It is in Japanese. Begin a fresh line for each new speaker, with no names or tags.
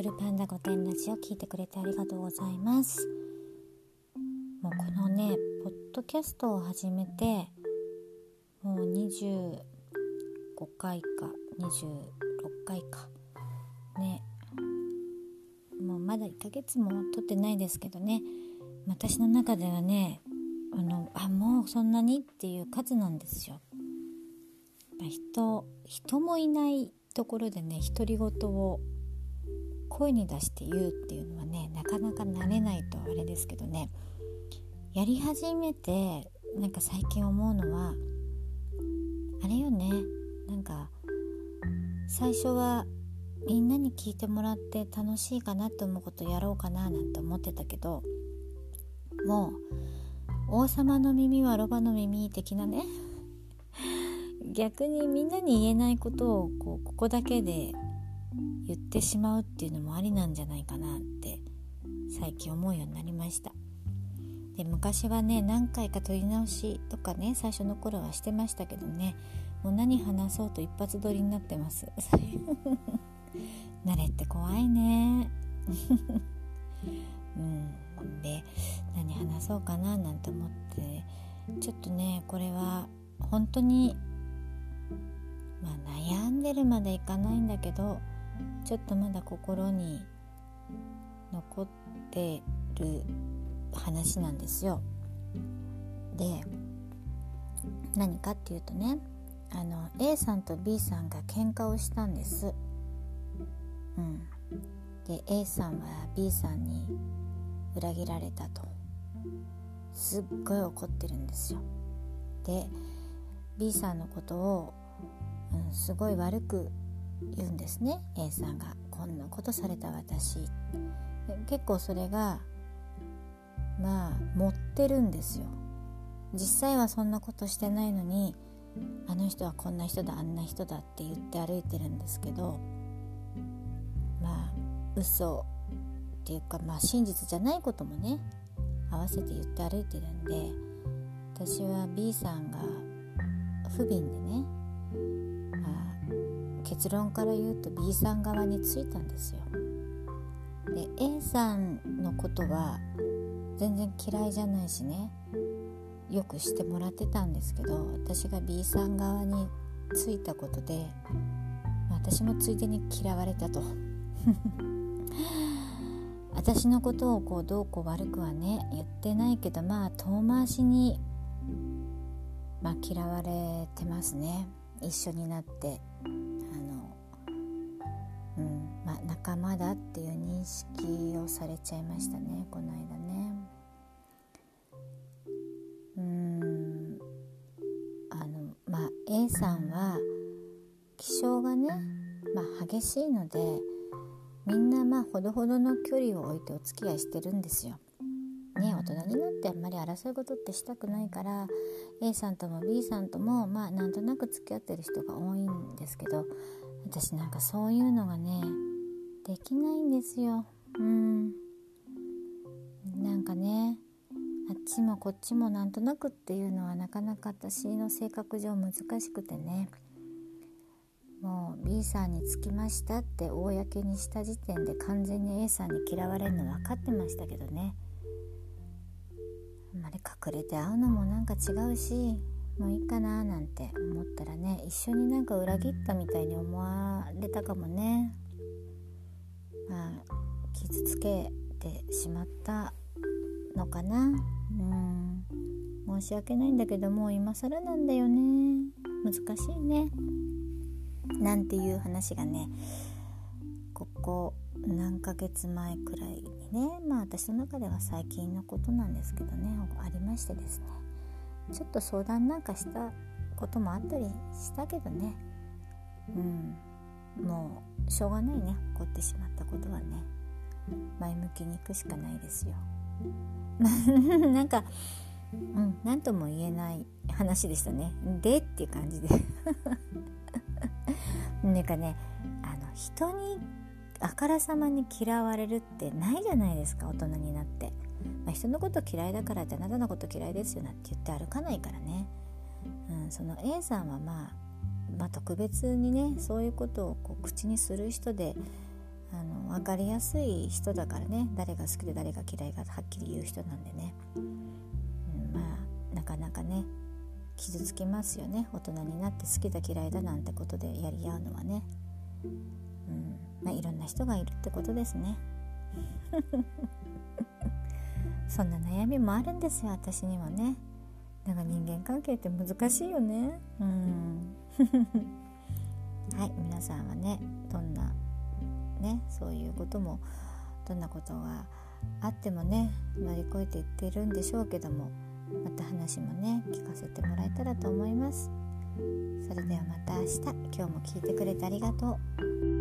ドルパンダ御殿ラジオ聞いてくれてありがとうございます。もうこのねポッドキャストを始めてもう25回か26回か。ね。もうまだ1ヶ月も撮ってないですけどね。私の中ではねあのあもうそんなにっていう数なんですよ。人人もいないところでね独り言を声に出して言うっていうのはねなかなか慣れないとあれですけどね。やり始めてなんか最近思うのはあれよね。なんか最初はみんなに聞いてもらって楽しいかなって思うことやろうかななんて思ってたけどもう王様の耳はロバの耳的なね。逆にみんなに言えないことをこうここだけで言ってしまうっていうのもありなんじゃないかなって最近思うようになりました。で昔はね何回か撮り直しとかね最初の頃はしてましたけどねもう何話そうと一発撮りになってます。慣れって怖いね。うん。で何話そうかななんて思ってちょっとねこれは本当にまあ悩んでるまでいかないんだけどちょっとまだ心に残ってる話なんですよ。で何かっていうとねあの A さんと B さんが喧嘩をしたんです。うん、で A さんは B さんに裏切られたとすっごい怒ってるんですよ。で B さんのことを、うん、すごい悪く言うんですね。A さんが「こんなことされた私」結構それがまあ持ってるんですよ。実際はそんなことしてないのにあの人はこんな人だあんな人だって言って歩いてるんですけどまあ嘘っていうかまあ真実じゃないこともね合わせて言って歩いてるんで私は B さんが不憫でね結論から言うと B さん側についたんですよ。で A さんのことは全然嫌いじゃないしね。よくしてもらってたんですけど私が B さん側についたことで、私もついでに嫌われたと。私のことをこうどうこう悪くはね言ってないけどまあ遠回しに、まあ、嫌われてますね。一緒になって。仲間だっていう認識をされちゃいましたねこの間ね。うん。あのまあ A さんは気性がね、まあ、激しいのでみんなまあほどほどの距離を置いてお付き合いしてるんですよ。ね大人になってあんまり争い事ってしたくないから A さんとも B さんともまあなんとなく付き合ってる人が多いんですけど私なんかそういうのがねできないんですよ。うん。なんかねあっちもこっちもなんとなくっていうのはなかなか私の性格上難しくてね。もう B さんに着きましたって公にした時点で完全に A さんに嫌われるの分かってましたけどね。あんまり隠れて会うのもなんか違うしもういいかななんて思ったらね一緒になんか裏切ったみたいに思われたかもね。傷つけてしまったのかな。うん。申し訳ないんだけどもう今更なんだよね。難しいね。なんていう話がねここ何ヶ月前くらいにねまあ私の中では最近のことなんですけどねありましてですね。ちょっと相談なんかしたこともあったりしたけどね。うん。もうしょうがないね。起こってしまったことはね。前向きに行くしかないですよ。なんかうん何とも言えない話でしたね。でっていう感じで。なんかねあの人にあからさまに嫌われるってないじゃないですか大人になって、まあ、人のこと嫌いだからってあなたのこと嫌いですよなんて言って歩かないからね、うん、その A さんはまあまあ、特別にねそういうことをこう口にする人であの分かりやすい人だからね誰が好きで誰が嫌いかはっきり言う人なんでね、うん、まあなかなかね傷つきますよね。大人になって好きだ嫌いだなんてことでやり合うのはね、うんまあ、いろんな人がいるってことですね。そんな悩みもあるんですよ私にはね。だから人間関係って難しいよね。うん。はい。皆さんはねどんなねそういうこともどんなことがあってもね乗り越えていってるんでしょうけどもまた話もね聞かせてもらえたらと思います。それではまた明日今日も聞いてくれてありがとう。